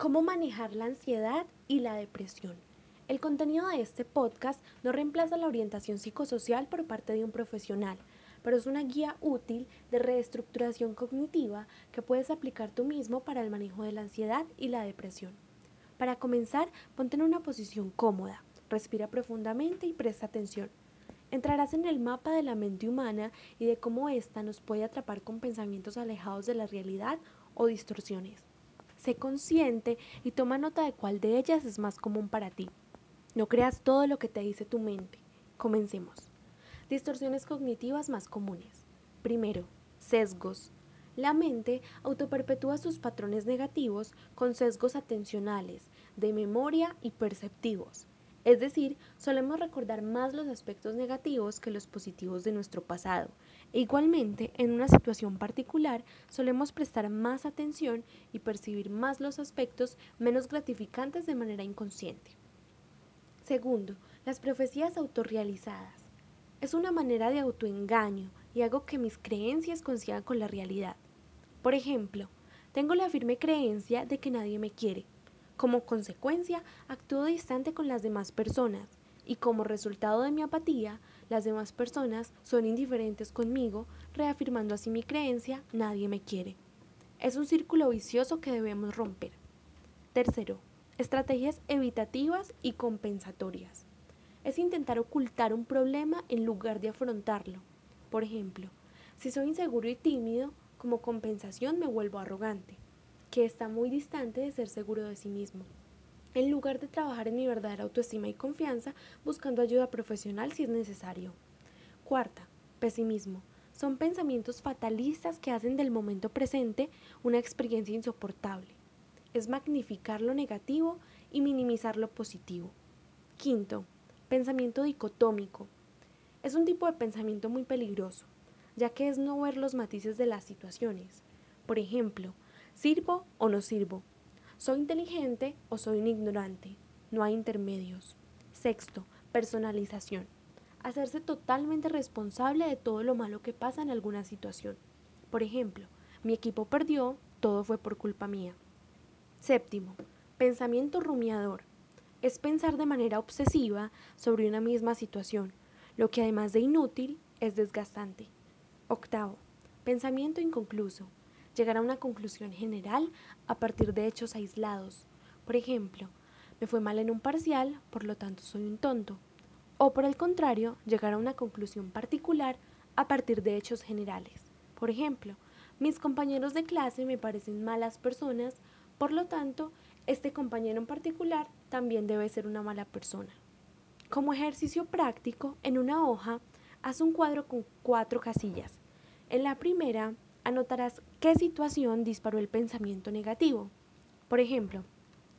cómo manejar la ansiedad y la depresión. El contenido de este podcast no reemplaza la orientación psicosocial por parte de un profesional, pero es una guía útil de reestructuración cognitiva que puedes aplicar tú mismo para el manejo de la ansiedad y la depresión. Para comenzar, ponte en una posición cómoda, respira profundamente y presta atención. Entrarás en el mapa de la mente humana y de cómo ésta nos puede atrapar con pensamientos alejados de la realidad o distorsiones. Sé consciente y toma nota de cuál de ellas es más común para ti. No creas todo lo que te dice tu mente. Comencemos. Distorsiones cognitivas más comunes. Primero, sesgos. La mente autoperpetúa sus patrones negativos con sesgos atencionales, de memoria y perceptivos. Es decir, solemos recordar más los aspectos negativos que los positivos de nuestro pasado. E igualmente, en una situación particular, solemos prestar más atención y percibir más los aspectos menos gratificantes de manera inconsciente. Segundo, las profecías autorrealizadas. Es una manera de autoengaño y hago que mis creencias coincidan con la realidad. Por ejemplo, tengo la firme creencia de que nadie me quiere, como consecuencia, actúo distante con las demás personas y como resultado de mi apatía, las demás personas son indiferentes conmigo, reafirmando así mi creencia, nadie me quiere. Es un círculo vicioso que debemos romper. Tercero, estrategias evitativas y compensatorias. Es intentar ocultar un problema en lugar de afrontarlo. Por ejemplo, si soy inseguro y tímido, como compensación me vuelvo arrogante que está muy distante de ser seguro de sí mismo. En lugar de trabajar en mi verdadera autoestima y confianza, buscando ayuda profesional si es necesario. Cuarta, pesimismo. Son pensamientos fatalistas que hacen del momento presente una experiencia insoportable. Es magnificar lo negativo y minimizar lo positivo. Quinto, pensamiento dicotómico. Es un tipo de pensamiento muy peligroso, ya que es no ver los matices de las situaciones. Por ejemplo, ¿Sirvo o no sirvo? ¿Soy inteligente o soy un ignorante? No hay intermedios. Sexto, personalización. Hacerse totalmente responsable de todo lo malo que pasa en alguna situación. Por ejemplo, mi equipo perdió, todo fue por culpa mía. Séptimo, pensamiento rumiador. Es pensar de manera obsesiva sobre una misma situación, lo que además de inútil es desgastante. Octavo, pensamiento inconcluso llegar a una conclusión general a partir de hechos aislados. Por ejemplo, me fue mal en un parcial, por lo tanto soy un tonto. O por el contrario, llegar a una conclusión particular a partir de hechos generales. Por ejemplo, mis compañeros de clase me parecen malas personas, por lo tanto, este compañero en particular también debe ser una mala persona. Como ejercicio práctico, en una hoja, haz un cuadro con cuatro casillas. En la primera, anotarás qué situación disparó el pensamiento negativo. Por ejemplo,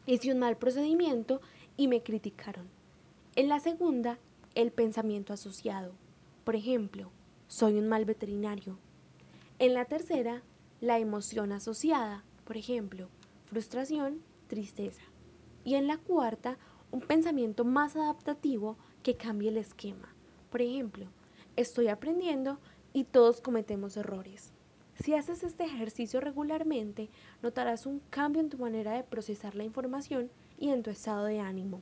hice un mal procedimiento y me criticaron. En la segunda, el pensamiento asociado. Por ejemplo, soy un mal veterinario. En la tercera, la emoción asociada. Por ejemplo, frustración, tristeza. Y en la cuarta, un pensamiento más adaptativo que cambie el esquema. Por ejemplo, estoy aprendiendo y todos cometemos errores. Si haces este ejercicio regularmente, notarás un cambio en tu manera de procesar la información y en tu estado de ánimo.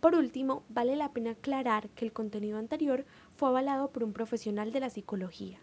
Por último, vale la pena aclarar que el contenido anterior fue avalado por un profesional de la psicología.